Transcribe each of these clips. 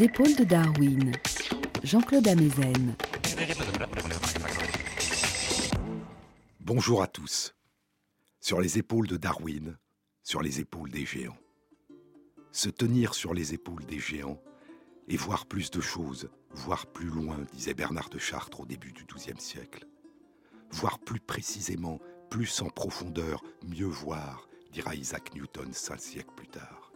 Épaules de Darwin, Jean-Claude Amezen. Bonjour à tous. Sur les épaules de Darwin, sur les épaules des géants. Se tenir sur les épaules des géants et voir plus de choses, voir plus loin, disait Bernard de Chartres au début du XIIe siècle. Voir plus précisément, plus en profondeur, mieux voir, dira Isaac Newton cinq siècles plus tard.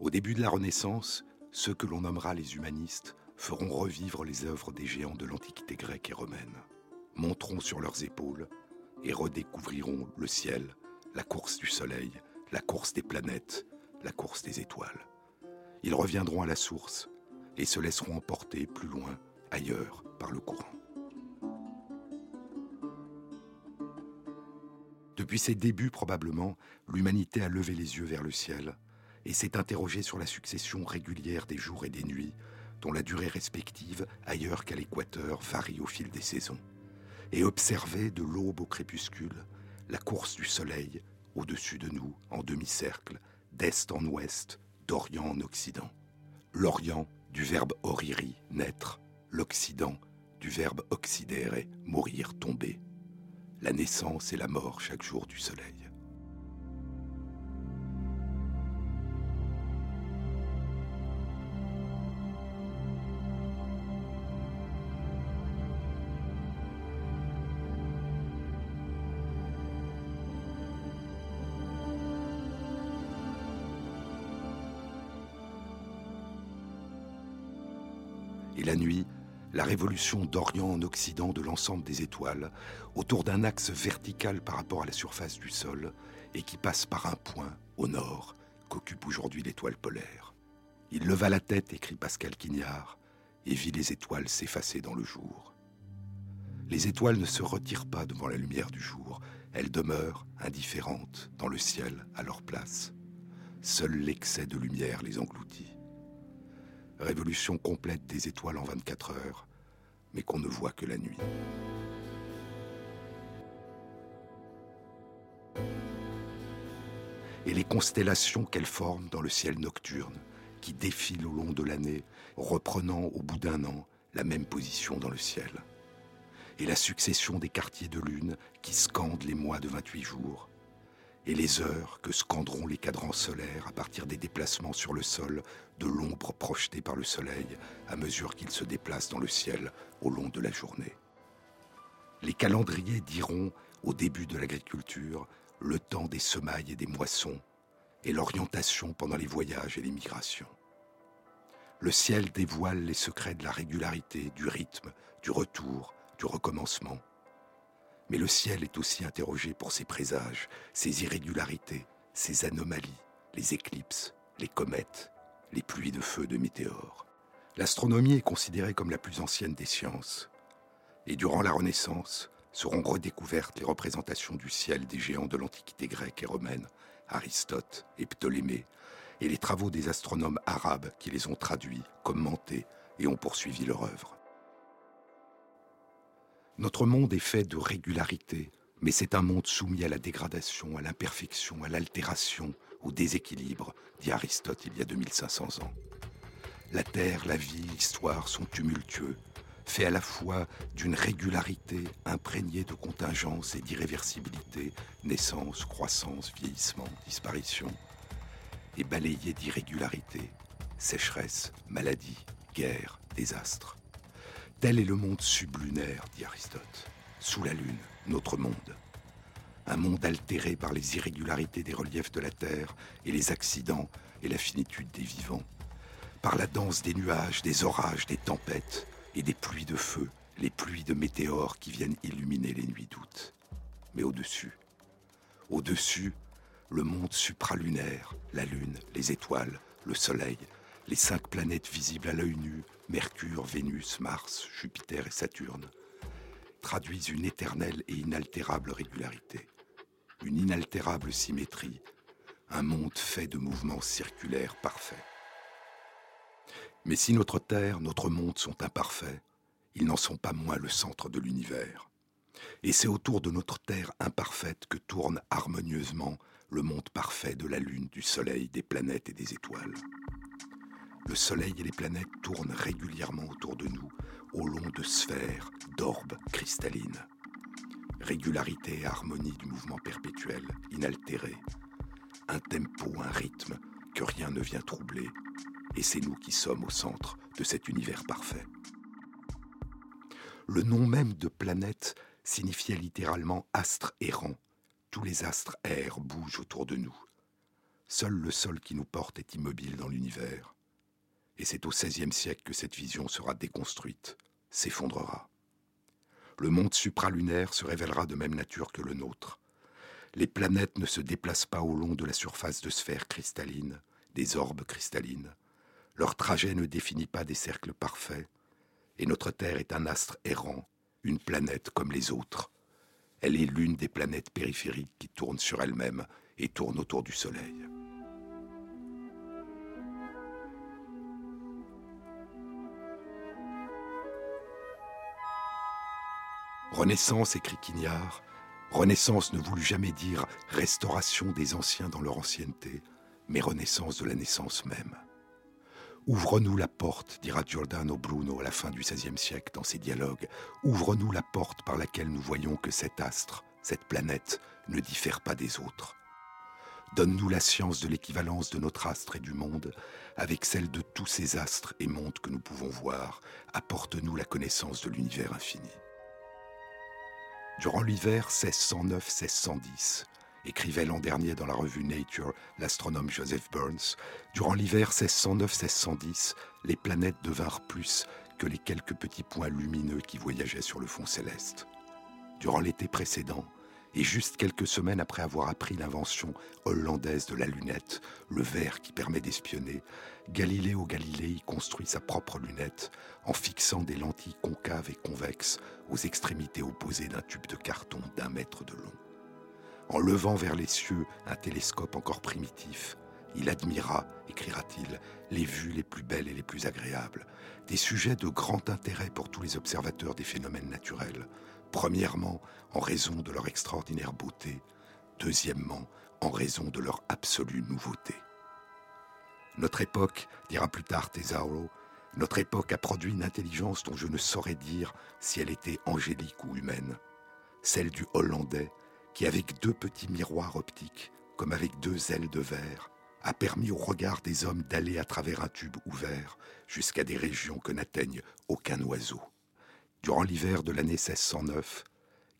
Au début de la Renaissance, ceux que l'on nommera les humanistes feront revivre les œuvres des géants de l'Antiquité grecque et romaine, monteront sur leurs épaules et redécouvriront le ciel, la course du soleil, la course des planètes, la course des étoiles. Ils reviendront à la source et se laisseront emporter plus loin, ailleurs, par le courant. Depuis ses débuts probablement, l'humanité a levé les yeux vers le ciel et s'est interrogée sur la succession régulière des jours et des nuits, dont la durée respective, ailleurs qu'à l'équateur, varie au fil des saisons, et observé de l'aube au crépuscule la course du soleil au-dessus de nous en demi-cercle, d'est en ouest, d'orient en occident. L'orient du verbe oriri, naître, l'occident du verbe oxydere, mourir, tomber la naissance et la mort chaque jour du soleil. Révolution d'Orient en Occident de l'ensemble des étoiles, autour d'un axe vertical par rapport à la surface du sol, et qui passe par un point, au nord, qu'occupe aujourd'hui l'étoile polaire. Il leva la tête, écrit Pascal Quignard, et vit les étoiles s'effacer dans le jour. Les étoiles ne se retirent pas devant la lumière du jour, elles demeurent indifférentes dans le ciel à leur place. Seul l'excès de lumière les engloutit révolution complète des étoiles en 24 heures, mais qu'on ne voit que la nuit. Et les constellations qu'elles forment dans le ciel nocturne, qui défilent au long de l'année, reprenant au bout d'un an la même position dans le ciel. Et la succession des quartiers de lune qui scandent les mois de 28 jours, et les heures que scanderont les cadrans solaires à partir des déplacements sur le sol de l'ombre projetée par le soleil à mesure qu'il se déplace dans le ciel au long de la journée. Les calendriers diront, au début de l'agriculture, le temps des semailles et des moissons, et l'orientation pendant les voyages et les migrations. Le ciel dévoile les secrets de la régularité, du rythme, du retour, du recommencement mais le ciel est aussi interrogé pour ses présages, ses irrégularités, ses anomalies, les éclipses, les comètes, les pluies de feu de météores. L'astronomie est considérée comme la plus ancienne des sciences. Et durant la Renaissance, seront redécouvertes les représentations du ciel des géants de l'Antiquité grecque et romaine, Aristote et Ptolémée, et les travaux des astronomes arabes qui les ont traduits, commentés et ont poursuivi leur œuvre. Notre monde est fait de régularité, mais c'est un monde soumis à la dégradation, à l'imperfection, à l'altération, au déséquilibre, dit Aristote il y a 2500 ans. La terre, la vie, l'histoire sont tumultueux, faits à la fois d'une régularité imprégnée de contingence et d'irréversibilité, naissance, croissance, vieillissement, disparition, et balayés d'irrégularité, sécheresse, maladie, guerre, désastre. Tel est le monde sublunaire, dit Aristote. Sous la Lune, notre monde. Un monde altéré par les irrégularités des reliefs de la Terre et les accidents et la finitude des vivants. Par la danse des nuages, des orages, des tempêtes et des pluies de feu, les pluies de météores qui viennent illuminer les nuits d'août. Mais au-dessus, au-dessus, le monde supralunaire, la Lune, les étoiles, le Soleil, les cinq planètes visibles à l'œil nu, Mercure, Vénus, Mars, Jupiter et Saturne, traduisent une éternelle et inaltérable régularité, une inaltérable symétrie, un monde fait de mouvements circulaires parfaits. Mais si notre Terre, notre monde sont imparfaits, ils n'en sont pas moins le centre de l'univers. Et c'est autour de notre Terre imparfaite que tourne harmonieusement le monde parfait de la Lune, du Soleil, des planètes et des étoiles. Le Soleil et les planètes tournent régulièrement autour de nous au long de sphères, d'orbes cristallines. Régularité et harmonie du mouvement perpétuel, inaltéré. Un tempo, un rythme que rien ne vient troubler. Et c'est nous qui sommes au centre de cet univers parfait. Le nom même de planète signifiait littéralement astre errant. Tous les astres errent, bougent autour de nous. Seul le sol qui nous porte est immobile dans l'univers. Et c'est au XVIe siècle que cette vision sera déconstruite, s'effondrera. Le monde supralunaire se révélera de même nature que le nôtre. Les planètes ne se déplacent pas au long de la surface de sphères cristallines, des orbes cristallines. Leur trajet ne définit pas des cercles parfaits, et notre Terre est un astre errant, une planète comme les autres. Elle est l'une des planètes périphériques qui tournent sur elle-même et tournent autour du Soleil. Renaissance, écrit Quignard, Renaissance ne voulut jamais dire restauration des anciens dans leur ancienneté, mais renaissance de la naissance même. Ouvre-nous la porte, dira Giordano Bruno à la fin du XVIe siècle dans ses dialogues. Ouvre-nous la porte par laquelle nous voyons que cet astre, cette planète, ne diffère pas des autres. Donne-nous la science de l'équivalence de notre astre et du monde avec celle de tous ces astres et mondes que nous pouvons voir. Apporte-nous la connaissance de l'univers infini. Durant l'hiver 1609-1610, écrivait l'an dernier dans la revue Nature l'astronome Joseph Burns, durant l'hiver 1609-1610, les planètes devinrent plus que les quelques petits points lumineux qui voyageaient sur le fond céleste. Durant l'été précédent, et juste quelques semaines après avoir appris l'invention hollandaise de la lunette, le verre qui permet d'espionner, Galiléo Galilei construit sa propre lunette en fixant des lentilles concaves et convexes aux extrémités opposées d'un tube de carton d'un mètre de long. En levant vers les cieux un télescope encore primitif, il admira, écrira-t-il, les vues les plus belles et les plus agréables, des sujets de grand intérêt pour tous les observateurs des phénomènes naturels, premièrement en raison de leur extraordinaire beauté, deuxièmement en raison de leur absolue nouveauté. Notre époque, dira plus tard Tesauro, notre époque a produit une intelligence dont je ne saurais dire si elle était angélique ou humaine, celle du Hollandais, qui avec deux petits miroirs optiques, comme avec deux ailes de verre, a permis au regard des hommes d'aller à travers un tube ouvert jusqu'à des régions que n'atteigne aucun oiseau. Durant l'hiver de l'année 1609,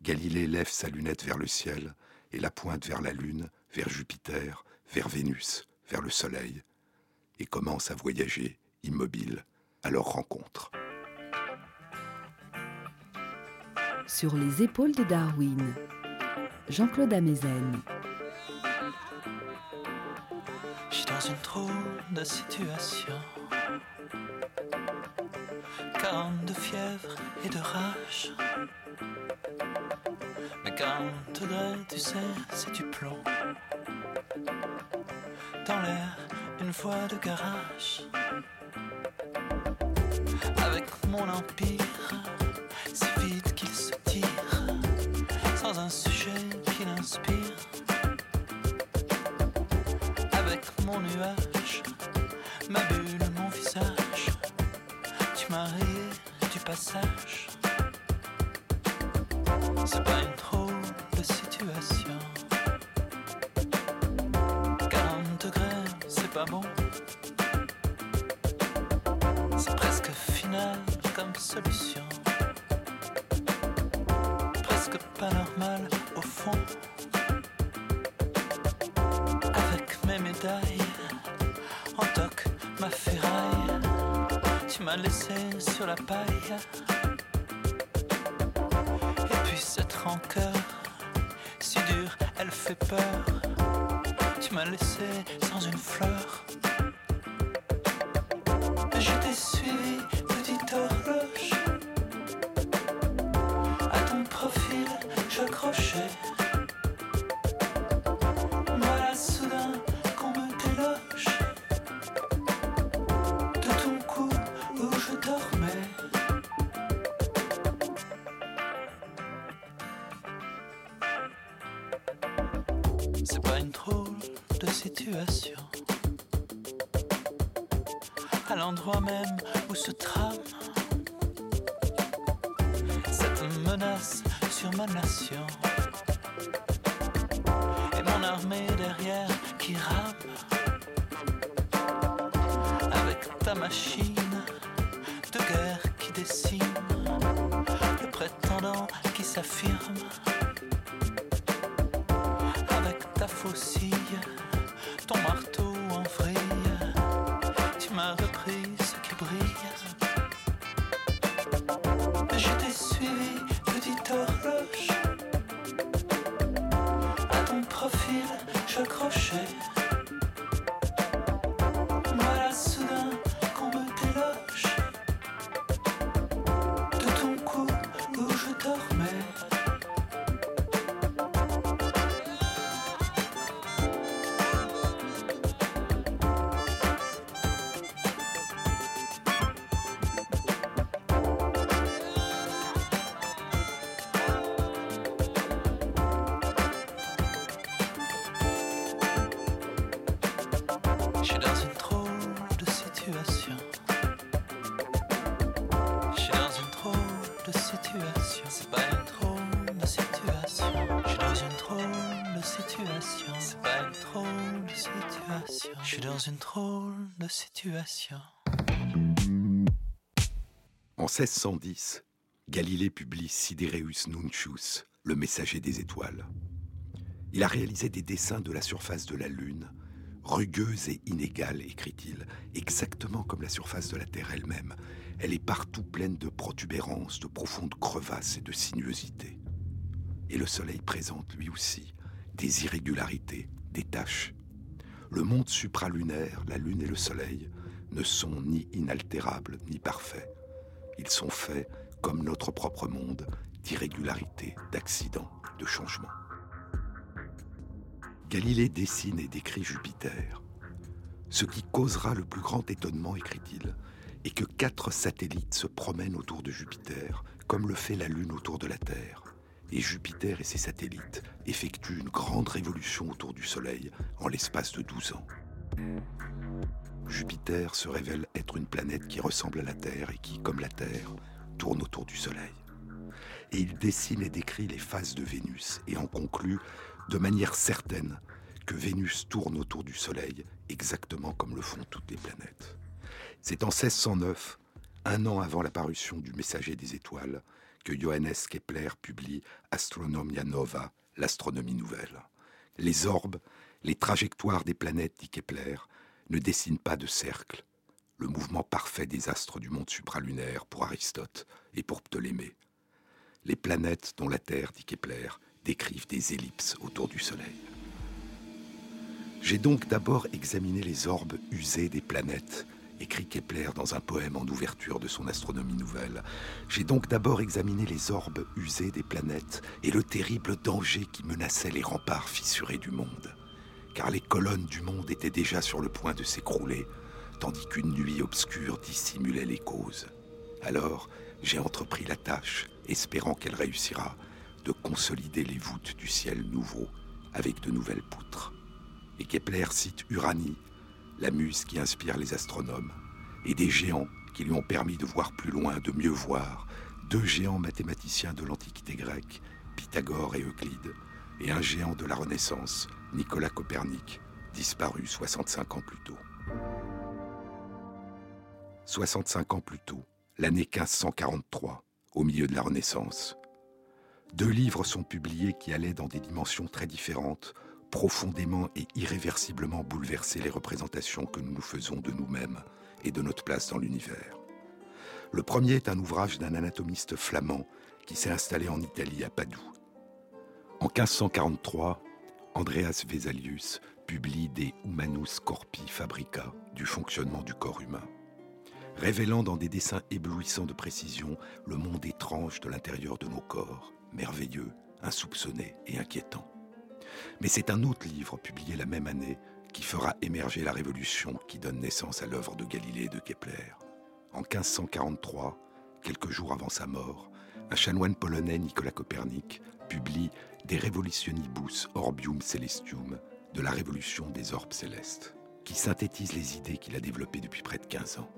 Galilée lève sa lunette vers le ciel et la pointe vers la Lune, vers Jupiter, vers Vénus, vers le Soleil, et commence à voyager, immobile, à leur rencontre. Sur les épaules de Darwin, Jean-Claude Amezen. Je suis dans une trop de situation. Quand de fièvre et de rage. Mais quand degrés, tu sais, c'est du plomb. Dans l'air, une voie de garage. Mon empire, si vite qu'il se tire, sans un sujet qui l'inspire. Avec mon nuage, ma bulle, mon visage, tu m'as rayé du passage. C'est pas une sans une fleur. Je t'ai suivi, petite horloge. À ton profil, j'accrochais. Voilà soudain qu'on me déloge. De ton cou où je dormais. C'est pas une drôle de situation. à l'endroit même où se trame cette menace sur ma nation. Et mon armée derrière qui rame avec ta machine de guerre qui dessine le prétendant qui s'affirme situation. En 1610, Galilée publie Sidereus Nuncius, le messager des étoiles. Il a réalisé des dessins de la surface de la Lune, rugueuse et inégale, écrit-il, exactement comme la surface de la Terre elle-même. Elle est partout pleine de protubérances, de profondes crevasses et de sinuosités. Et le Soleil présente, lui aussi, des irrégularités, des taches. Le monde supralunaire, la Lune et le Soleil, ne sont ni inaltérables ni parfaits. Ils sont faits, comme notre propre monde, d'irrégularités, d'accidents, de changements. Galilée dessine et décrit Jupiter. Ce qui causera le plus grand étonnement, écrit-il, est que quatre satellites se promènent autour de Jupiter, comme le fait la Lune autour de la Terre. Et Jupiter et ses satellites effectuent une grande révolution autour du Soleil en l'espace de 12 ans. Jupiter se révèle être une planète qui ressemble à la Terre et qui, comme la Terre, tourne autour du Soleil. Et il dessine et décrit les phases de Vénus et en conclut de manière certaine que Vénus tourne autour du Soleil exactement comme le font toutes les planètes. C'est en 1609, un an avant la parution du Messager des étoiles, que Johannes Kepler publie Astronomia Nova, l'astronomie nouvelle. Les orbes, les trajectoires des planètes, dit Kepler, ne dessinent pas de cercle, le mouvement parfait des astres du monde supralunaire pour Aristote et pour Ptolémée. Les planètes, dont la Terre, dit Kepler, décrivent des ellipses autour du Soleil. J'ai donc d'abord examiné les orbes usés des planètes, écrit Kepler dans un poème en ouverture de son astronomie nouvelle. J'ai donc d'abord examiné les orbes usés des planètes et le terrible danger qui menaçait les remparts fissurés du monde. Car les colonnes du monde étaient déjà sur le point de s'écrouler, tandis qu'une nuit obscure dissimulait les causes. Alors, j'ai entrepris la tâche, espérant qu'elle réussira, de consolider les voûtes du ciel nouveau avec de nouvelles poutres. Et Kepler cite Uranie, la muse qui inspire les astronomes, et des géants qui lui ont permis de voir plus loin, de mieux voir, deux géants mathématiciens de l'Antiquité grecque, Pythagore et Euclide, et un géant de la Renaissance, Nicolas Copernic, disparu 65 ans plus tôt. 65 ans plus tôt, l'année 1543, au milieu de la Renaissance. Deux livres sont publiés qui allaient dans des dimensions très différentes, profondément et irréversiblement bouleverser les représentations que nous nous faisons de nous-mêmes et de notre place dans l'univers. Le premier est un ouvrage d'un anatomiste flamand qui s'est installé en Italie à Padoue. En 1543, Andreas Vesalius publie des Humanus Corpi Fabrica du fonctionnement du corps humain, révélant dans des dessins éblouissants de précision le monde étrange de l'intérieur de nos corps, merveilleux, insoupçonné et inquiétant. Mais c'est un autre livre publié la même année qui fera émerger la révolution qui donne naissance à l'œuvre de Galilée et de Kepler. En 1543, quelques jours avant sa mort, un chanoine polonais, Nicolas Copernic, publie De Revolutionibus Orbium Celestium, de la révolution des orbes célestes. qui synthétise les idées qu'il a développées depuis près de 15 ans.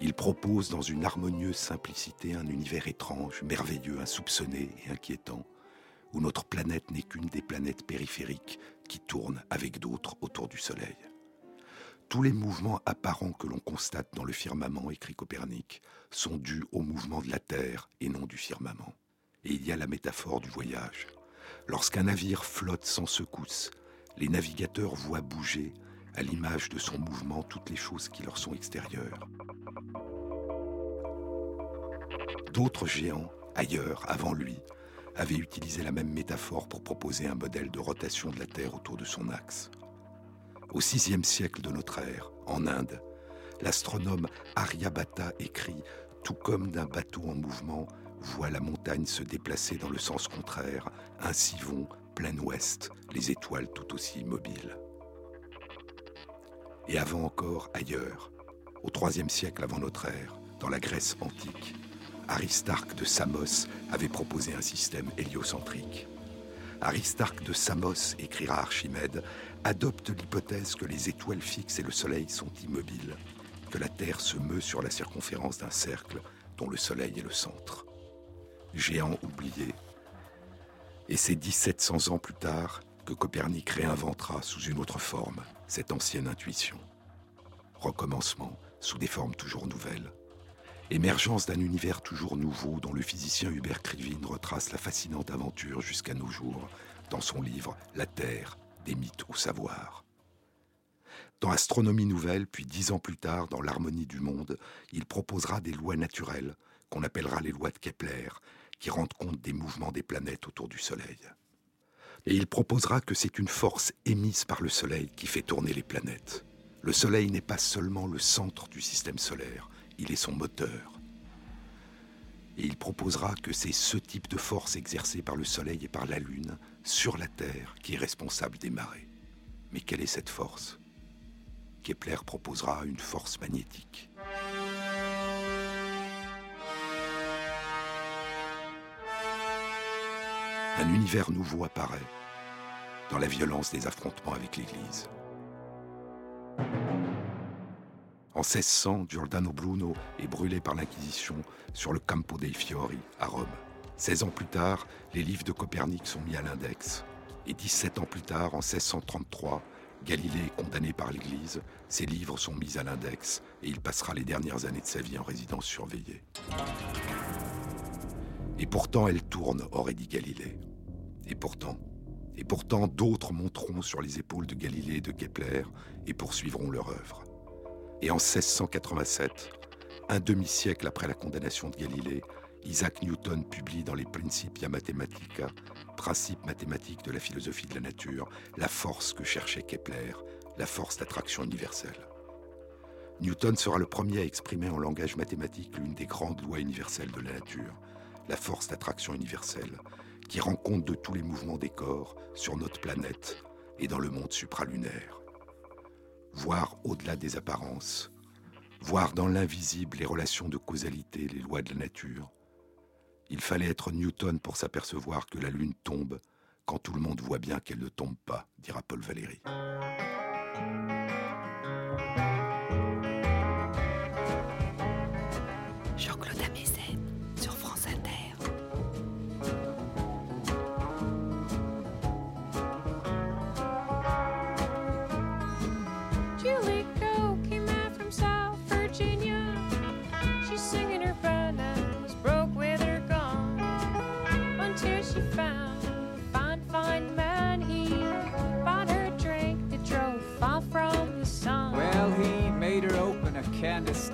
Il propose dans une harmonieuse simplicité un univers étrange, merveilleux, insoupçonné et inquiétant, où notre planète n'est qu'une des planètes périphériques qui tournent avec d'autres autour du Soleil. Tous les mouvements apparents que l'on constate dans le firmament, écrit Copernic, sont dus au mouvement de la Terre et non du firmament. Et il y a la métaphore du voyage. Lorsqu'un navire flotte sans secousse, les navigateurs voient bouger, à l'image de son mouvement, toutes les choses qui leur sont extérieures. D'autres géants, ailleurs, avant lui, avaient utilisé la même métaphore pour proposer un modèle de rotation de la Terre autour de son axe. Au VIe siècle de notre ère, en Inde, l'astronome Aryabhata écrit Tout comme d'un bateau en mouvement voit la montagne se déplacer dans le sens contraire, ainsi vont, plein ouest, les étoiles tout aussi immobiles. Et avant encore, ailleurs, au IIIe siècle avant notre ère, dans la Grèce antique, Aristarque de Samos avait proposé un système héliocentrique. Aristarque de Samos, écrira Archimède, adopte l'hypothèse que les étoiles fixes et le Soleil sont immobiles, que la Terre se meut sur la circonférence d'un cercle dont le Soleil est le centre. Géant oublié. Et c'est 1700 ans plus tard que Copernic réinventera sous une autre forme cette ancienne intuition. Recommencement sous des formes toujours nouvelles. Émergence d'un univers toujours nouveau dont le physicien Hubert Krivine retrace la fascinante aventure jusqu'à nos jours dans son livre La Terre, des mythes au savoir. Dans Astronomie nouvelle, puis dix ans plus tard, dans L'harmonie du monde, il proposera des lois naturelles, qu'on appellera les lois de Kepler, qui rendent compte des mouvements des planètes autour du Soleil. Et il proposera que c'est une force émise par le Soleil qui fait tourner les planètes. Le Soleil n'est pas seulement le centre du système solaire, il est son moteur. Et il proposera que c'est ce type de force exercée par le Soleil et par la Lune sur la Terre qui est responsable des marées. Mais quelle est cette force? Kepler proposera une force magnétique. Un univers nouveau apparaît dans la violence des affrontements avec l'Église. En 1600, Giordano Bruno est brûlé par l'Inquisition sur le Campo dei Fiori à Rome. 16 ans plus tard, les livres de Copernic sont mis à l'index. Et 17 ans plus tard, en 1633, Galilée est condamné par l'Église, ses livres sont mis à l'index et il passera les dernières années de sa vie en résidence surveillée. Et pourtant, elle tourne, aurait dit Galilée. Et pourtant, et pourtant, d'autres monteront sur les épaules de Galilée et de Kepler et poursuivront leur œuvre. Et en 1687, un demi-siècle après la condamnation de Galilée, Isaac Newton publie dans les Principia Mathematica, principes mathématiques de la philosophie de la nature, la force que cherchait Kepler, la force d'attraction universelle. Newton sera le premier à exprimer en langage mathématique l'une des grandes lois universelles de la nature, la force d'attraction universelle, qui rend compte de tous les mouvements des corps sur notre planète et dans le monde supralunaire. Voir au-delà des apparences, voir dans l'invisible les relations de causalité, les lois de la nature. Il fallait être Newton pour s'apercevoir que la Lune tombe quand tout le monde voit bien qu'elle ne tombe pas, dira Paul Valéry.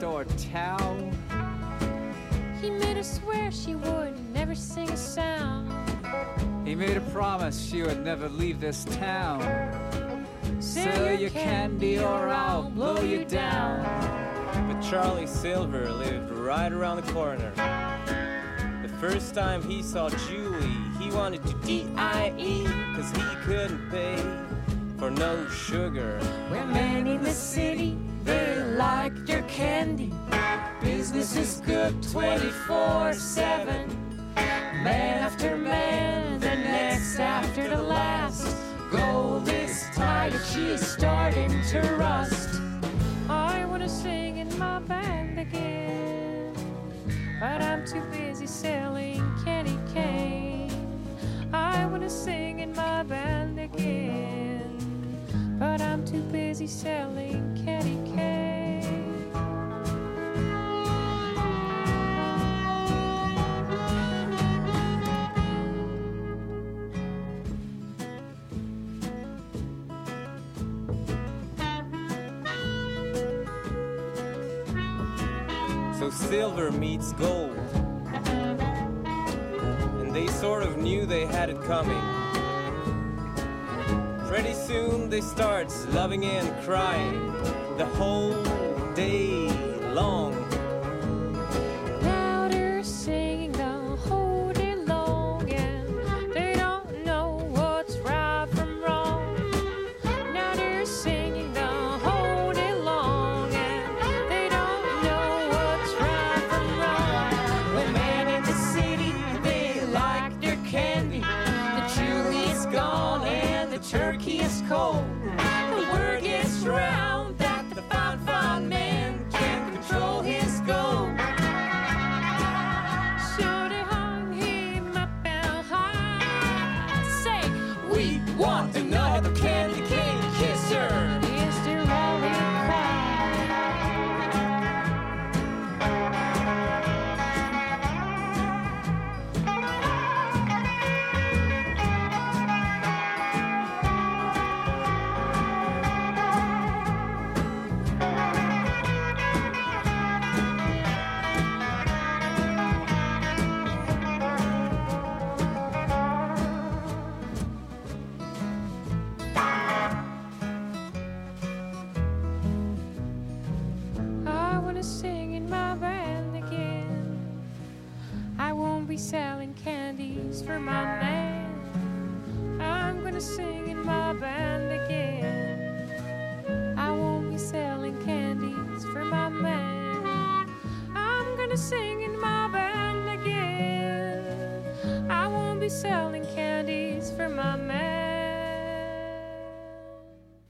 Store towel. He made her swear she would never sing a sound. He made a promise she would never leave this town. Sell your candy or I'll blow you down. But Charlie Silver lived right around the corner. The first time he saw Julie, he wanted to D-I-E, cause he couldn't pay for no sugar. We're men in the city liked your candy. Business is good 24 7. Man after man, the next after the last. Gold is tired she's starting to rust. I wanna sing in my band again, but I'm too busy selling candy cane. I wanna sing in my band again, but I'm too busy selling candy cane. Silver meets gold. And they sort of knew they had it coming. Pretty soon they start loving and crying the whole day long.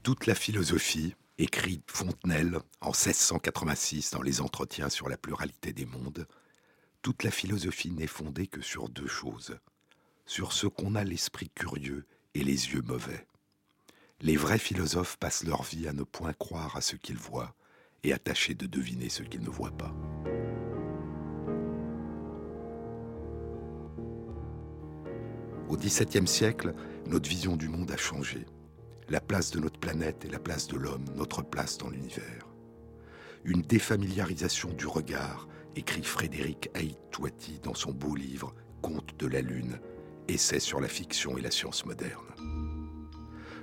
Toute la philosophie, écrit Fontenelle en 1686 dans les Entretiens sur la pluralité des mondes, toute la philosophie n'est fondée que sur deux choses. Sur ce qu'on a l'esprit curieux et les yeux mauvais. Les vrais philosophes passent leur vie à ne point croire à ce qu'ils voient et à tâcher de deviner ce qu'ils ne voient pas. Au XVIIe siècle, notre vision du monde a changé. La place de notre planète et la place de l'homme, notre place dans l'univers. Une défamiliarisation du regard, écrit Frédéric Haït Touati dans son beau livre Conte de la Lune, essai sur la fiction et la science moderne.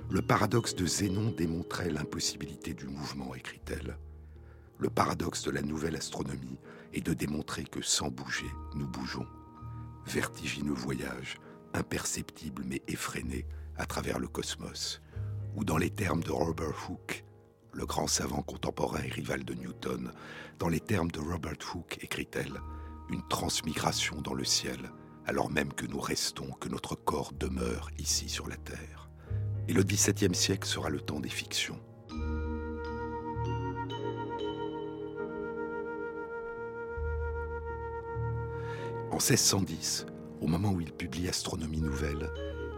Le paradoxe de Zénon démontrait l'impossibilité du mouvement, écrit-elle. Le paradoxe de la nouvelle astronomie est de démontrer que sans bouger, nous bougeons. Vertigineux voyage, imperceptible mais effréné à travers le cosmos, ou dans les termes de Robert Hooke, le grand savant contemporain et rival de Newton, dans les termes de Robert Hooke, écrit-elle, une transmigration dans le ciel, alors même que nous restons, que notre corps demeure ici sur la Terre. Et le XVIIe siècle sera le temps des fictions. En 1610, au moment où il publie Astronomie nouvelle,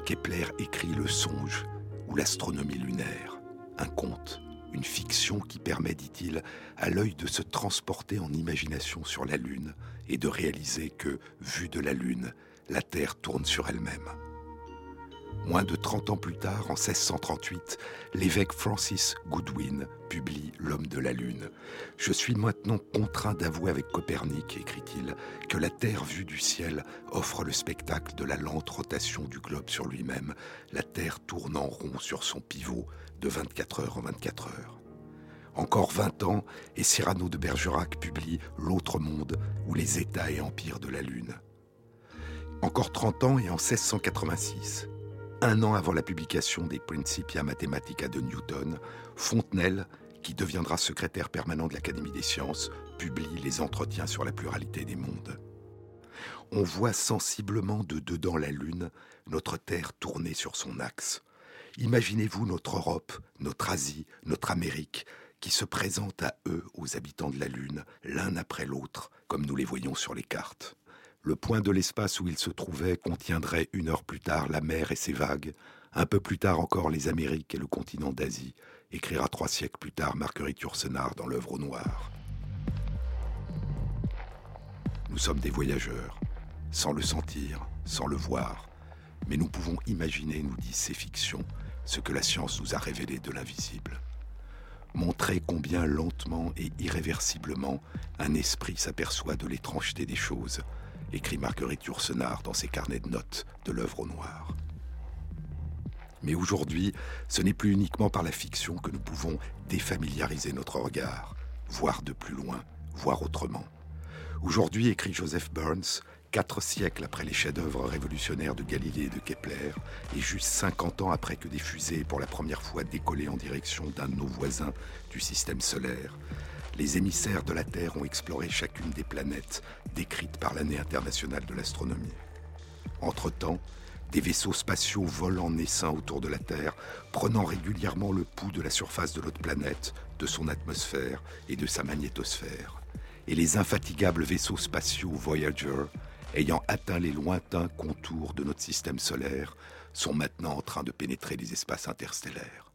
Kepler écrit Le Songe ou l'astronomie lunaire, un conte, une fiction qui permet, dit-il, à l'œil de se transporter en imagination sur la Lune et de réaliser que, vue de la Lune, la Terre tourne sur elle-même. Moins de 30 ans plus tard, en 1638, l'évêque Francis Goodwin publie L'homme de la Lune. Je suis maintenant contraint d'avouer avec Copernic, écrit-il, que la Terre vue du ciel offre le spectacle de la lente rotation du globe sur lui-même, la Terre tourne en rond sur son pivot de 24 heures en 24 heures. Encore 20 ans, et Cyrano de Bergerac publie L'autre monde ou les États et empires de la Lune. Encore 30 ans et en 1686, un an avant la publication des Principia Mathematica de Newton, Fontenelle, qui deviendra secrétaire permanent de l'Académie des sciences, publie les entretiens sur la pluralité des mondes. On voit sensiblement de dedans la Lune notre Terre tourner sur son axe. Imaginez-vous notre Europe, notre Asie, notre Amérique, qui se présentent à eux, aux habitants de la Lune, l'un après l'autre, comme nous les voyons sur les cartes. Le point de l'espace où ils se trouvaient contiendrait une heure plus tard la mer et ses vagues, un peu plus tard encore les Amériques et le continent d'Asie, écrira trois siècles plus tard Marguerite Yourcenar dans l'œuvre au noir. Nous sommes des voyageurs, sans le sentir, sans le voir, mais nous pouvons imaginer, nous disent ces fictions, ce que la science nous a révélé de l'invisible. Montrer combien lentement et irréversiblement un esprit s'aperçoit de l'étrangeté des choses, écrit Marguerite Yourcenar dans ses carnets de notes de l'œuvre au noir. Mais aujourd'hui, ce n'est plus uniquement par la fiction que nous pouvons défamiliariser notre regard, voir de plus loin, voir autrement. Aujourd'hui, écrit Joseph Burns, quatre siècles après les chefs-d'œuvre révolutionnaires de Galilée et de Kepler, et juste 50 ans après que des fusées pour la première fois décollé en direction d'un de nos voisins du système solaire, les émissaires de la Terre ont exploré chacune des planètes décrites par l'année internationale de l'astronomie. Entre-temps, des vaisseaux spatiaux volent en essaim autour de la Terre, prenant régulièrement le pouls de la surface de notre planète, de son atmosphère et de sa magnétosphère et les infatigables vaisseaux spatiaux Voyager, ayant atteint les lointains contours de notre système solaire, sont maintenant en train de pénétrer les espaces interstellaires.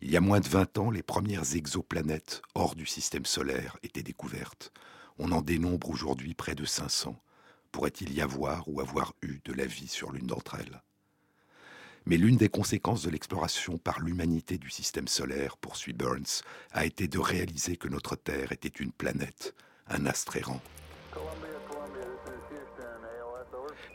Il y a moins de 20 ans, les premières exoplanètes hors du système solaire étaient découvertes. On en dénombre aujourd'hui près de 500. Pourrait-il y avoir ou avoir eu de la vie sur l'une d'entre elles? Mais l'une des conséquences de l'exploration par l'humanité du système solaire, poursuit Burns, a été de réaliser que notre Terre était une planète, un astre errant.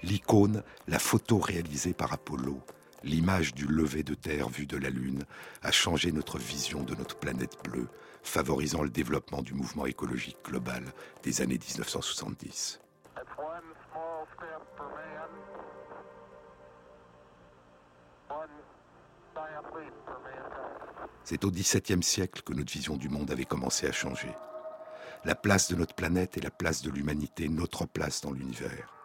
L'icône, la photo réalisée par Apollo, l'image du lever de Terre vue de la Lune, a changé notre vision de notre planète bleue, favorisant le développement du mouvement écologique global des années 1970. C'est au XVIIe siècle que notre vision du monde avait commencé à changer. La place de notre planète et la place de l'humanité, notre place dans l'univers.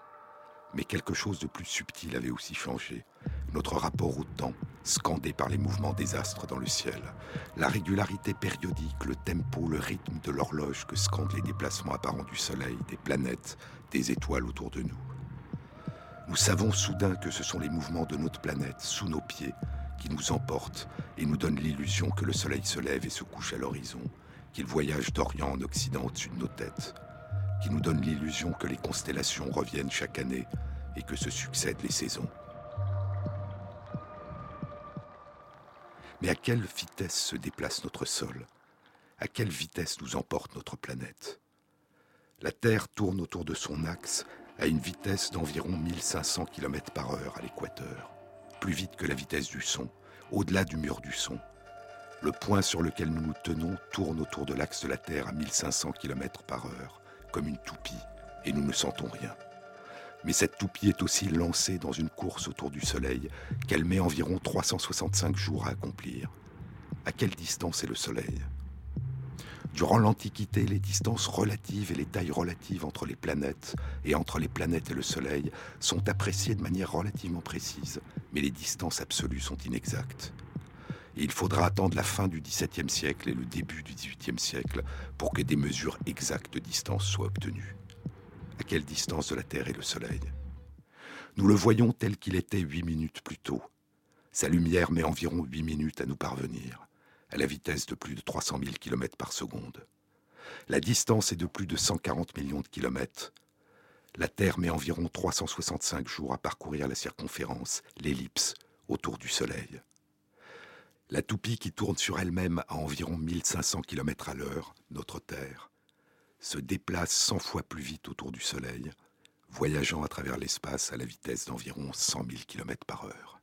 Mais quelque chose de plus subtil avait aussi changé. Notre rapport au temps, scandé par les mouvements des astres dans le ciel. La régularité périodique, le tempo, le rythme de l'horloge que scandent les déplacements apparents du Soleil, des planètes, des étoiles autour de nous. Nous savons soudain que ce sont les mouvements de notre planète, sous nos pieds, qui nous emporte et nous donne l'illusion que le soleil se lève et se couche à l'horizon, qu'il voyage d'Orient en Occident au-dessus de nos têtes, qui nous donne l'illusion que les constellations reviennent chaque année et que se succèdent les saisons. Mais à quelle vitesse se déplace notre sol? À quelle vitesse nous emporte notre planète? La Terre tourne autour de son axe à une vitesse d'environ 1500 km par heure à l'équateur plus vite que la vitesse du son, au-delà du mur du son. Le point sur lequel nous nous tenons tourne autour de l'axe de la Terre à 1500 km par heure, comme une toupie, et nous ne sentons rien. Mais cette toupie est aussi lancée dans une course autour du Soleil qu'elle met environ 365 jours à accomplir. À quelle distance est le Soleil? Durant l'Antiquité, les distances relatives et les tailles relatives entre les planètes et entre les planètes et le Soleil sont appréciées de manière relativement précise, mais les distances absolues sont inexactes. Il faudra attendre la fin du XVIIe siècle et le début du XVIIIe siècle pour que des mesures exactes de distance soient obtenues. À quelle distance de la Terre est le Soleil? Nous le voyons tel qu'il était huit minutes plus tôt. Sa lumière met environ huit minutes à nous parvenir à la vitesse de plus de 300 000 km par seconde. La distance est de plus de 140 millions de kilomètres. La Terre met environ 365 jours à parcourir la circonférence, l'ellipse, autour du Soleil. La toupie qui tourne sur elle-même à environ 1500 km à l'heure, notre Terre, se déplace 100 fois plus vite autour du Soleil, voyageant à travers l'espace à la vitesse d'environ 100 000 km par heure.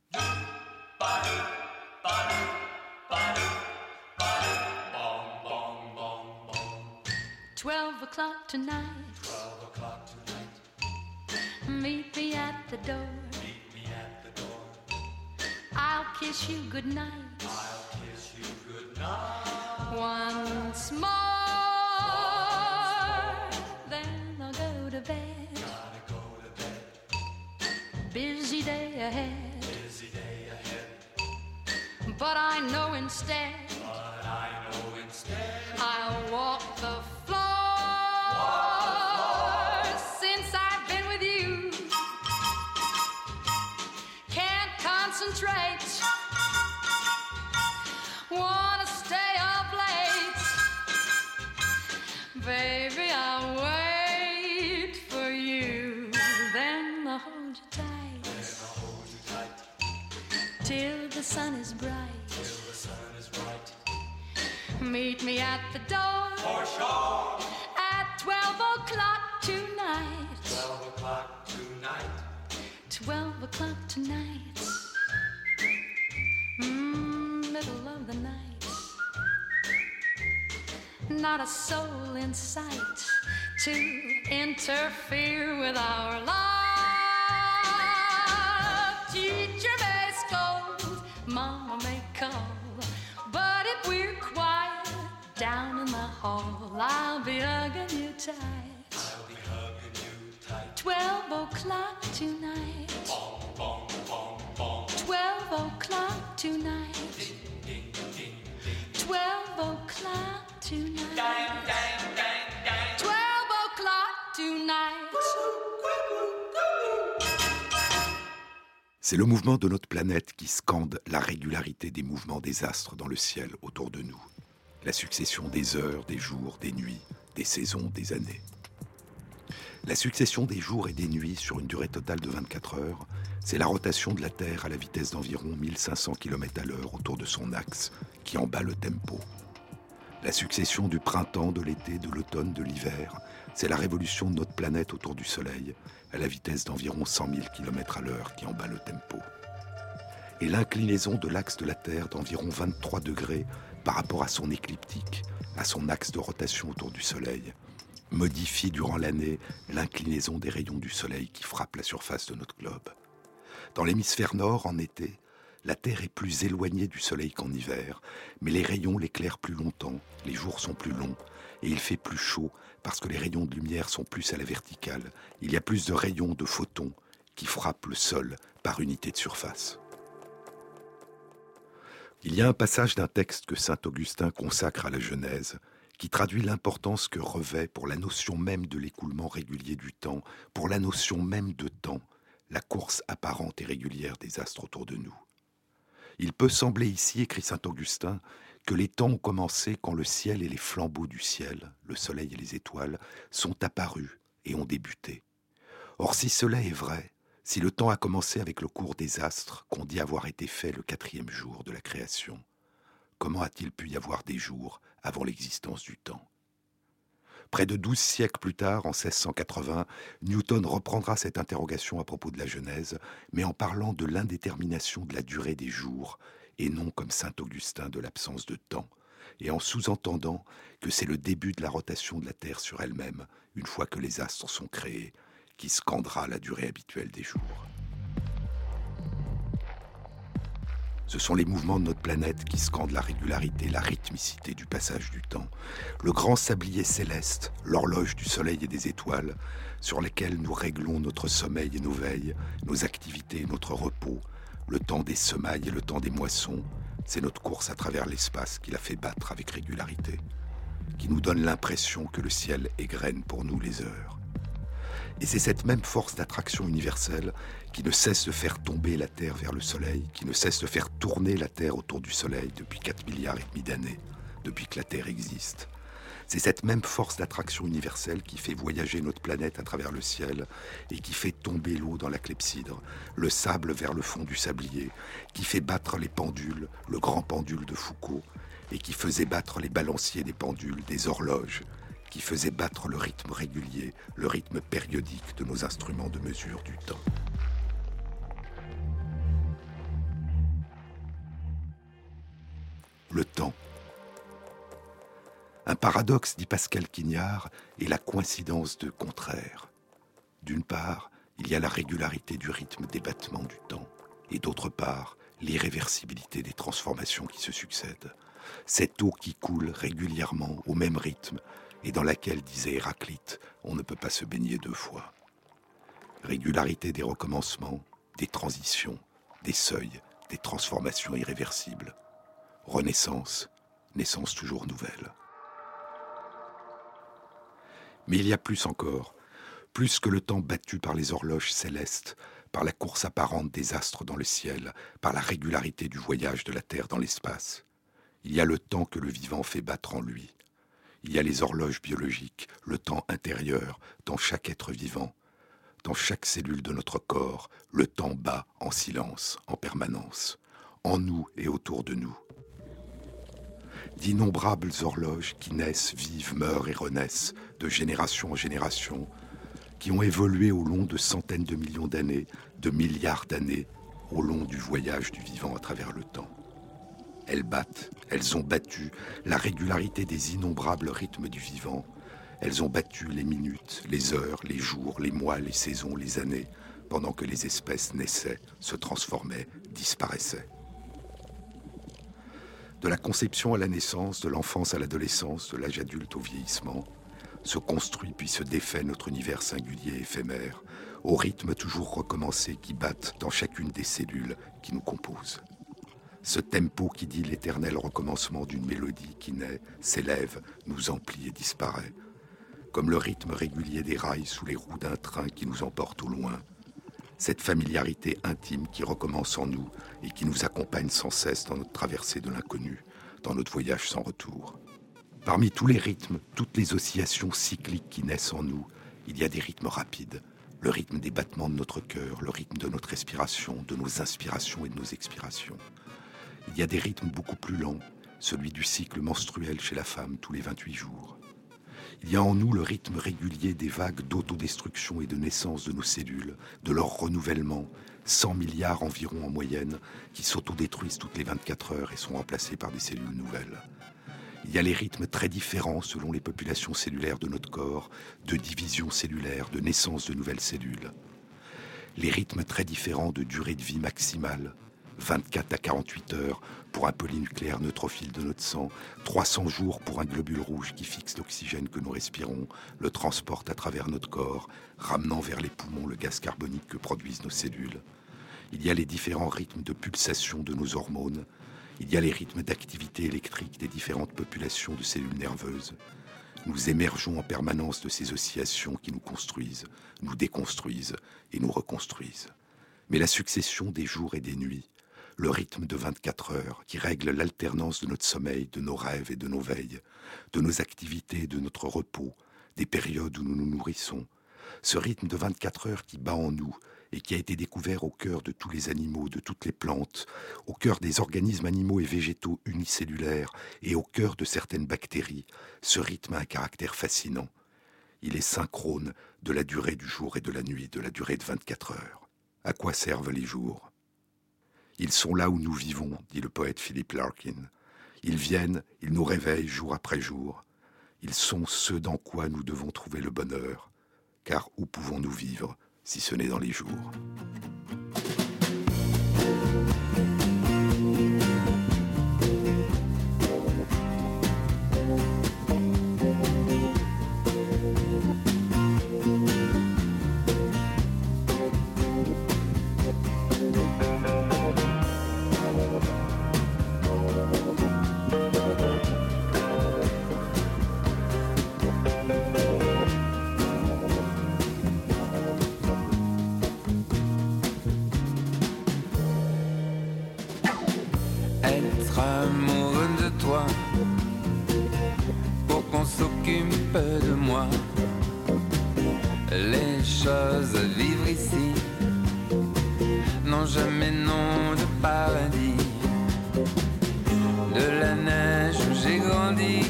Twelve o'clock tonight. Twelve o'clock tonight. Meet me at the door. I'll kiss you goodnight. I'll kiss you goodnight. Once more. Then I'll go to bed. Gotta go to bed. Busy day ahead. Busy day ahead. But I know instead. But I know instead. I'll walk the Meet me at the door. For sure. At 12 o'clock tonight. 12 o'clock tonight. 12 o'clock tonight. Mm, middle of the night. Not a soul in sight to interfere with our love. Hall, I'll be hugging you tight. I'll be hugging you tight. Twelve o'clock tonight. Twelve o'clock tonight. Twelve o'clock tonight. Twelve o'clock tonight. C'est le mouvement de notre planète qui scande la régularité des mouvements des astres dans le ciel autour de nous. La succession des heures, des jours, des nuits, des saisons, des années. La succession des jours et des nuits sur une durée totale de 24 heures, c'est la rotation de la Terre à la vitesse d'environ 1500 km à l'heure autour de son axe qui en bat le tempo. La succession du printemps, de l'été, de l'automne, de l'hiver, c'est la révolution de notre planète autour du Soleil à la vitesse d'environ 100 000 km à l'heure qui en bat le tempo. Et l'inclinaison de l'axe de la Terre d'environ 23 degrés par rapport à son écliptique, à son axe de rotation autour du Soleil, modifie durant l'année l'inclinaison des rayons du Soleil qui frappent la surface de notre globe. Dans l'hémisphère nord, en été, la Terre est plus éloignée du Soleil qu'en hiver, mais les rayons l'éclairent plus longtemps, les jours sont plus longs, et il fait plus chaud parce que les rayons de lumière sont plus à la verticale. Il y a plus de rayons, de photons, qui frappent le sol par unité de surface. Il y a un passage d'un texte que saint Augustin consacre à la Genèse, qui traduit l'importance que revêt pour la notion même de l'écoulement régulier du temps, pour la notion même de temps, la course apparente et régulière des astres autour de nous. Il peut sembler ici, écrit saint Augustin, que les temps ont commencé quand le ciel et les flambeaux du ciel, le soleil et les étoiles, sont apparus et ont débuté. Or, si cela est vrai, si le temps a commencé avec le cours des astres qu'on dit avoir été fait le quatrième jour de la création, comment a-t-il pu y avoir des jours avant l'existence du temps? Près de douze siècles plus tard, en 1680, Newton reprendra cette interrogation à propos de la Genèse, mais en parlant de l'indétermination de la durée des jours, et non comme saint Augustin de l'absence de temps, et en sous-entendant que c'est le début de la rotation de la Terre sur elle-même, une fois que les astres sont créés, qui scandera la durée habituelle des jours. Ce sont les mouvements de notre planète qui scandent la régularité, la rythmicité du passage du temps. Le grand sablier céleste, l'horloge du soleil et des étoiles, sur lesquels nous réglons notre sommeil et nos veilles, nos activités notre repos, le temps des semailles et le temps des moissons, c'est notre course à travers l'espace qui la fait battre avec régularité, qui nous donne l'impression que le ciel égrène pour nous les heures. Et c'est cette même force d'attraction universelle qui ne cesse de faire tomber la Terre vers le Soleil, qui ne cesse de faire tourner la Terre autour du Soleil depuis 4 milliards et demi d'années, depuis que la Terre existe. C'est cette même force d'attraction universelle qui fait voyager notre planète à travers le ciel et qui fait tomber l'eau dans la clepsydre, le sable vers le fond du sablier, qui fait battre les pendules, le grand pendule de Foucault, et qui faisait battre les balanciers des pendules, des horloges, qui faisait battre le rythme régulier, le rythme périodique de nos instruments de mesure du temps. Le temps. Un paradoxe, dit Pascal Quignard, est la coïncidence de contraires. D'une part, il y a la régularité du rythme des battements du temps, et d'autre part, l'irréversibilité des transformations qui se succèdent. Cette eau qui coule régulièrement au même rythme et dans laquelle, disait Héraclite, on ne peut pas se baigner deux fois. Régularité des recommencements, des transitions, des seuils, des transformations irréversibles, renaissance, naissance toujours nouvelle. Mais il y a plus encore, plus que le temps battu par les horloges célestes, par la course apparente des astres dans le ciel, par la régularité du voyage de la Terre dans l'espace. Il y a le temps que le vivant fait battre en lui. Il y a les horloges biologiques, le temps intérieur, dans chaque être vivant. Dans chaque cellule de notre corps, le temps bat en silence, en permanence, en nous et autour de nous. D'innombrables horloges qui naissent, vivent, meurent et renaissent, de génération en génération, qui ont évolué au long de centaines de millions d'années, de milliards d'années, au long du voyage du vivant à travers le temps. Elles battent, elles ont battu la régularité des innombrables rythmes du vivant. Elles ont battu les minutes, les heures, les jours, les mois, les saisons, les années, pendant que les espèces naissaient, se transformaient, disparaissaient. De la conception à la naissance, de l'enfance à l'adolescence, de l'âge adulte au vieillissement, se construit puis se défait notre univers singulier éphémère, au rythme toujours recommencé qui battent dans chacune des cellules qui nous composent. Ce tempo qui dit l'éternel recommencement d'une mélodie qui naît, s'élève, nous emplit et disparaît, comme le rythme régulier des rails sous les roues d'un train qui nous emporte au loin. Cette familiarité intime qui recommence en nous et qui nous accompagne sans cesse dans notre traversée de l'inconnu, dans notre voyage sans retour. Parmi tous les rythmes, toutes les oscillations cycliques qui naissent en nous, il y a des rythmes rapides. Le rythme des battements de notre cœur, le rythme de notre respiration, de nos inspirations et de nos expirations. Il y a des rythmes beaucoup plus lents, celui du cycle menstruel chez la femme tous les 28 jours. Il y a en nous le rythme régulier des vagues d'autodestruction et de naissance de nos cellules, de leur renouvellement, 100 milliards environ en moyenne, qui s'autodétruisent toutes les 24 heures et sont remplacés par des cellules nouvelles. Il y a les rythmes très différents selon les populations cellulaires de notre corps, de division cellulaire, de naissance de nouvelles cellules. Les rythmes très différents de durée de vie maximale, 24 à 48 heures pour un polynucléaire neutrophile de notre sang, 300 jours pour un globule rouge qui fixe l'oxygène que nous respirons, le transporte à travers notre corps, ramenant vers les poumons le gaz carbonique que produisent nos cellules. Il y a les différents rythmes de pulsation de nos hormones, il y a les rythmes d'activité électrique des différentes populations de cellules nerveuses. Nous émergeons en permanence de ces oscillations qui nous construisent, nous déconstruisent et nous reconstruisent. Mais la succession des jours et des nuits, le rythme de 24 heures qui règle l'alternance de notre sommeil, de nos rêves et de nos veilles, de nos activités de notre repos, des périodes où nous nous nourrissons, ce rythme de 24 heures qui bat en nous et qui a été découvert au cœur de tous les animaux, de toutes les plantes, au cœur des organismes animaux et végétaux unicellulaires et au cœur de certaines bactéries, ce rythme a un caractère fascinant. Il est synchrone de la durée du jour et de la nuit, de la durée de 24 heures. À quoi servent les jours? Ils sont là où nous vivons, dit le poète Philippe Larkin. Ils viennent, ils nous réveillent jour après jour. Ils sont ceux dans quoi nous devons trouver le bonheur. Car où pouvons-nous vivre si ce n'est dans les jours? s'occupe de moi. Les choses à vivre ici n'ont jamais nom de paradis. De la neige où j'ai grandi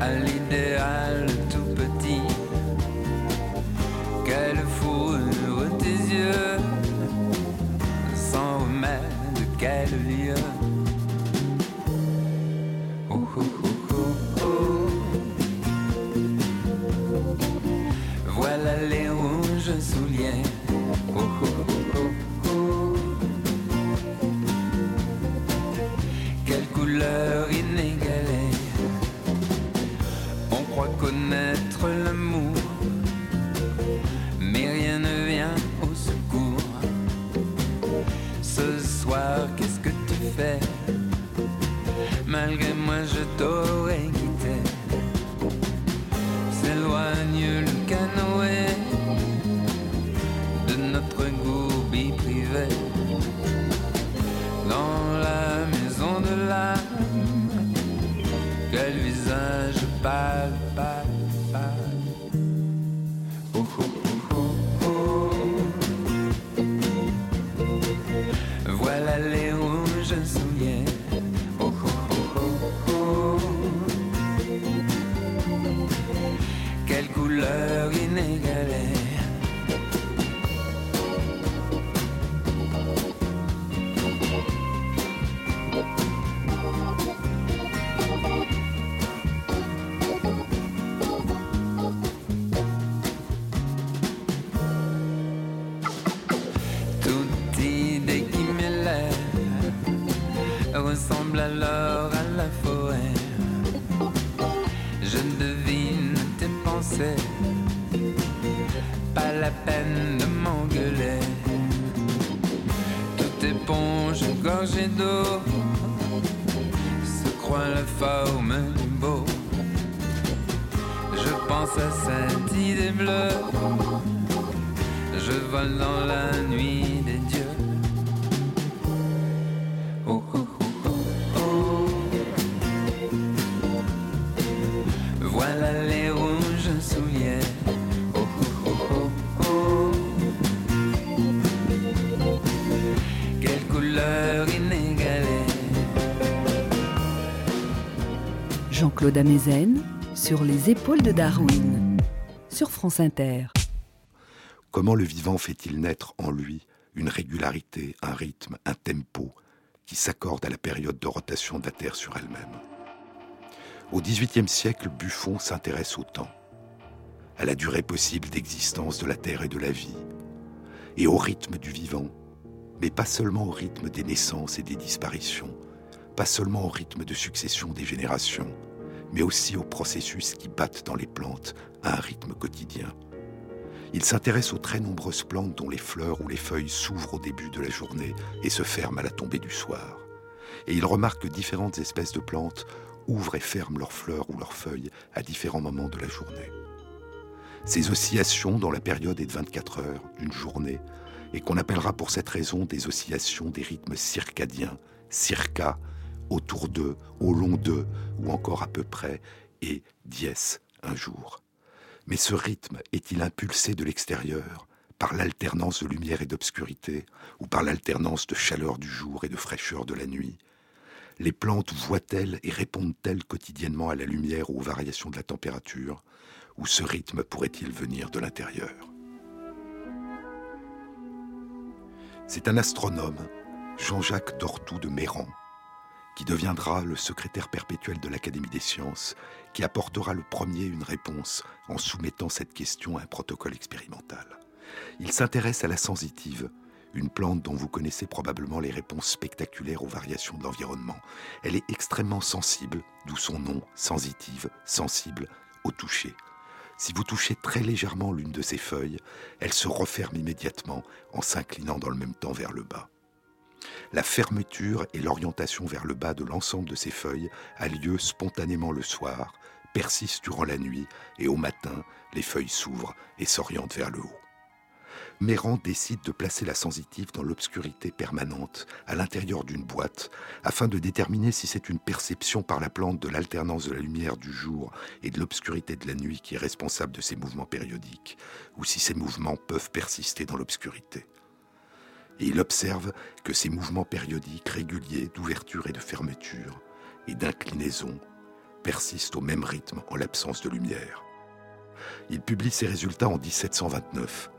à l'idéal tout petit. Quelle foudre tes yeux, sans remède, quel lieu. l'amour, mais rien ne vient au secours. Ce soir, qu'est-ce que tu fais? Malgré moi, je dors. Gorgée d'eau se croit la forme beau. Je pense à cette idée bleue. Je vole dans la nuit Sur les épaules de Darwin sur France Inter. Comment le vivant fait-il naître en lui une régularité, un rythme, un tempo qui s'accordent à la période de rotation de la Terre sur elle-même? Au XVIIIe siècle, Buffon s'intéresse au temps, à la durée possible d'existence de la Terre et de la vie, et au rythme du vivant, mais pas seulement au rythme des naissances et des disparitions, pas seulement au rythme de succession des générations, mais aussi aux processus qui battent dans les plantes à un rythme quotidien. Il s'intéresse aux très nombreuses plantes dont les fleurs ou les feuilles s'ouvrent au début de la journée et se ferment à la tombée du soir. Et il remarque que différentes espèces de plantes ouvrent et ferment leurs fleurs ou leurs feuilles à différents moments de la journée. Ces oscillations dans la période est de 24 heures d'une journée et qu'on appellera pour cette raison des oscillations des rythmes circadiens, circa, autour d'eux, au long d'eux, ou encore à peu près, et dies, un jour. Mais ce rythme est-il impulsé de l'extérieur, par l'alternance de lumière et d'obscurité, ou par l'alternance de chaleur du jour et de fraîcheur de la nuit? Les plantes voient-elles et répondent-elles quotidiennement à la lumière ou aux variations de la température Ou ce rythme pourrait-il venir de l'intérieur? C'est un astronome, Jean-Jacques Dortou de Méran, qui deviendra le secrétaire perpétuel de l'Académie des sciences, qui apportera le premier une réponse en soumettant cette question à un protocole expérimental. Il s'intéresse à la sensitive, une plante dont vous connaissez probablement les réponses spectaculaires aux variations de l'environnement. Elle est extrêmement sensible, d'où son nom, sensitive, sensible, au toucher. Si vous touchez très légèrement l'une de ses feuilles, elle se referme immédiatement en s'inclinant dans le même temps vers le bas. La fermeture et l'orientation vers le bas de l'ensemble de ces feuilles a lieu spontanément le soir, persiste durant la nuit et au matin, les feuilles s'ouvrent et s'orientent vers le haut. Méran décide de placer la sensitive dans l'obscurité permanente, à l'intérieur d'une boîte, afin de déterminer si c'est une perception par la plante de l'alternance de la lumière du jour et de l'obscurité de la nuit qui est responsable de ces mouvements périodiques, ou si ces mouvements peuvent persister dans l'obscurité et il observe que ces mouvements périodiques réguliers d'ouverture et de fermeture et d'inclinaison persistent au même rythme en l'absence de lumière. Il publie ses résultats en 1729.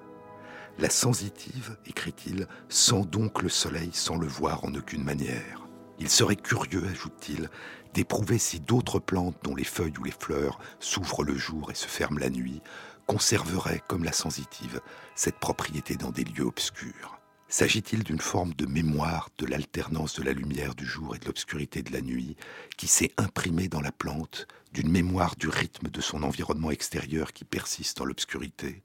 La sensitive, écrit-il, sent donc le soleil sans le voir en aucune manière. Il serait curieux, ajoute-t-il, d'éprouver si d'autres plantes dont les feuilles ou les fleurs s'ouvrent le jour et se ferment la nuit conserveraient, comme la sensitive, cette propriété dans des lieux obscurs. S'agit-il d'une forme de mémoire de l'alternance de la lumière du jour et de l'obscurité de la nuit qui s'est imprimée dans la plante, d'une mémoire du rythme de son environnement extérieur qui persiste dans l'obscurité?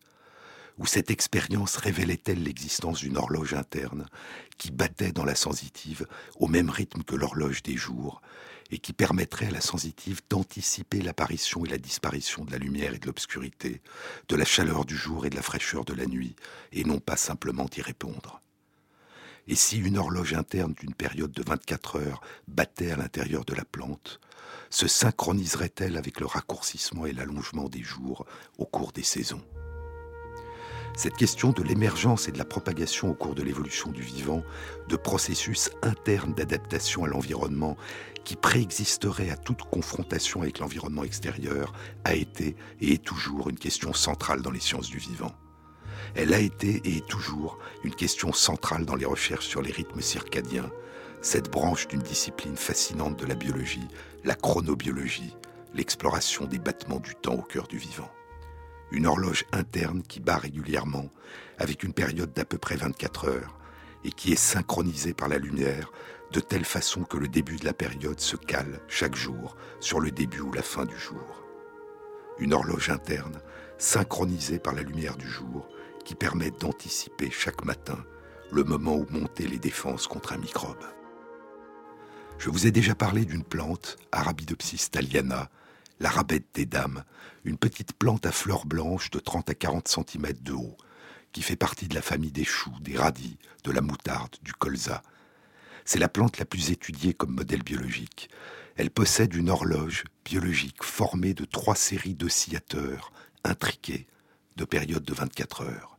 Ou cette expérience révélait-elle l'existence d'une horloge interne qui battait dans la sensitive au même rythme que l'horloge des jours et qui permettrait à la sensitive d'anticiper l'apparition et la disparition de la lumière et de l'obscurité, de la chaleur du jour et de la fraîcheur de la nuit, et non pas simplement d'y répondre? Et si une horloge interne d'une période de 24 heures battait à l'intérieur de la plante, se synchroniserait-elle avec le raccourcissement et l'allongement des jours au cours des saisons? Cette question de l'émergence et de la propagation au cours de l'évolution du vivant de processus internes d'adaptation à l'environnement qui préexisterait à toute confrontation avec l'environnement extérieur a été et est toujours une question centrale dans les sciences du vivant. Elle a été et est toujours une question centrale dans les recherches sur les rythmes circadiens, cette branche d'une discipline fascinante de la biologie, la chronobiologie, l'exploration des battements du temps au cœur du vivant. Une horloge interne qui bat régulièrement, avec une période d'à peu près 24 heures, et qui est synchronisée par la lumière, de telle façon que le début de la période se cale chaque jour sur le début ou la fin du jour. Une horloge interne, synchronisée par la lumière du jour, qui permet d'anticiper chaque matin le moment où monter les défenses contre un microbe. Je vous ai déjà parlé d'une plante, Arabidopsis thaliana, la rabette des dames, une petite plante à fleurs blanches de 30 à 40 cm de haut, qui fait partie de la famille des choux, des radis, de la moutarde, du colza. C'est la plante la plus étudiée comme modèle biologique. Elle possède une horloge biologique formée de trois séries d'oscillateurs intriqués de périodes de 24 heures.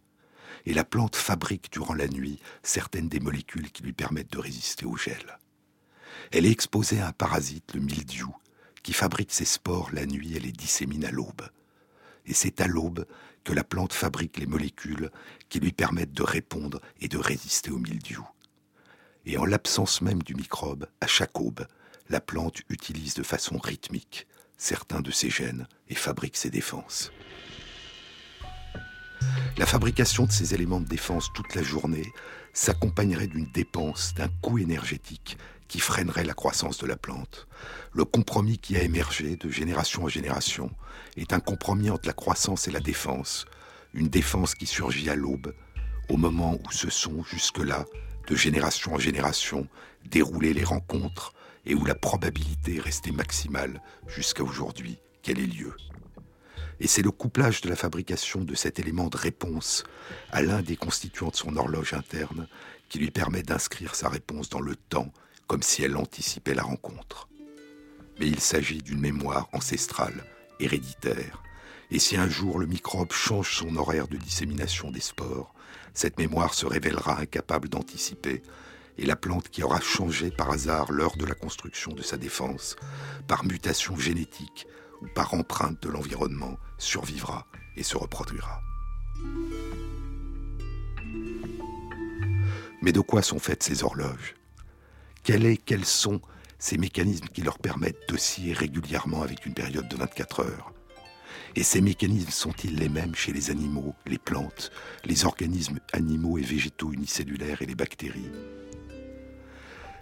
Et la plante fabrique durant la nuit certaines des molécules qui lui permettent de résister au gel. Elle est exposée à un parasite, le mildiou, qui fabrique ses spores la nuit et les dissémine à l'aube. Et c'est à l'aube que la plante fabrique les molécules qui lui permettent de répondre et de résister au mildiou. Et en l'absence même du microbe, à chaque aube, la plante utilise de façon rythmique certains de ses gènes et fabrique ses défenses. La fabrication de ces éléments de défense toute la journée s'accompagnerait d'une dépense, d'un coût énergétique qui freinerait la croissance de la plante. Le compromis qui a émergé de génération en génération est un compromis entre la croissance et la défense, une défense qui surgit à l'aube, au moment où se sont jusque-là, de génération en génération, déroulées les rencontres et où la probabilité est restée maximale jusqu'à aujourd'hui qu'elle ait lieu. Et c'est le couplage de la fabrication de cet élément de réponse à l'un des constituants de son horloge interne qui lui permet d'inscrire sa réponse dans le temps comme si elle anticipait la rencontre. Mais il s'agit d'une mémoire ancestrale, héréditaire, et si un jour le microbe change son horaire de dissémination des spores, cette mémoire se révélera incapable d'anticiper, et la plante qui aura changé par hasard l'heure de la construction de sa défense, par mutation génétique par empreinte de l'environnement, survivra et se reproduira. Mais de quoi sont faites ces horloges? Quels sont ces mécanismes qui leur permettent d'osciller régulièrement avec une période de 24 heures? Et ces mécanismes sont-ils les mêmes chez les animaux, les plantes, les organismes animaux et végétaux unicellulaires et les bactéries?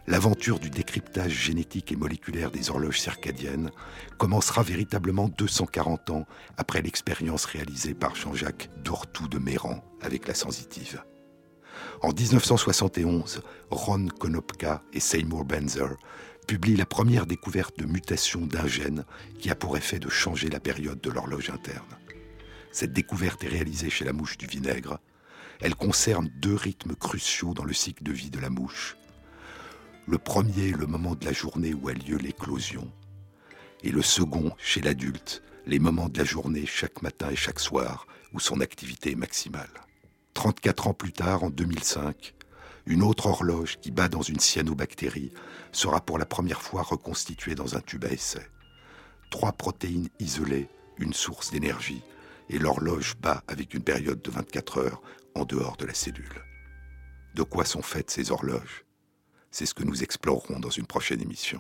L'aventure du décryptage génétique et moléculaire des horloges circadiennes commencera véritablement 240 ans après l'expérience réalisée par Jean-Jacques Dortou de Méran avec la sensitive. En 1971, Ron Konopka et Seymour Benzer publient la première découverte de mutation d'un gène qui a pour effet de changer la période de l'horloge interne. Cette découverte est réalisée chez la mouche du vinaigre. Elle concerne deux rythmes cruciaux dans le cycle de vie de la mouche. Le premier le moment de la journée où a lieu l'éclosion. Et le second, chez l'adulte, les moments de la journée chaque matin et chaque soir où son activité est maximale. 34 ans plus tard, en 2005, une autre horloge qui bat dans une cyanobactérie sera pour la première fois reconstituée dans un tube à essai. Trois protéines isolées, une source d'énergie, et l'horloge bat avec une période de 24 heures en dehors de la cellule. De quoi sont faites ces horloges? C'est ce que nous explorerons dans une prochaine émission.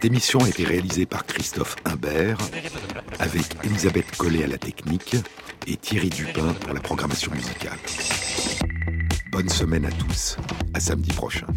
Cette émission a été réalisée par Christophe Imbert, avec Elisabeth Collet à la technique et Thierry Dupin pour la programmation musicale. Bonne semaine à tous, à samedi prochain.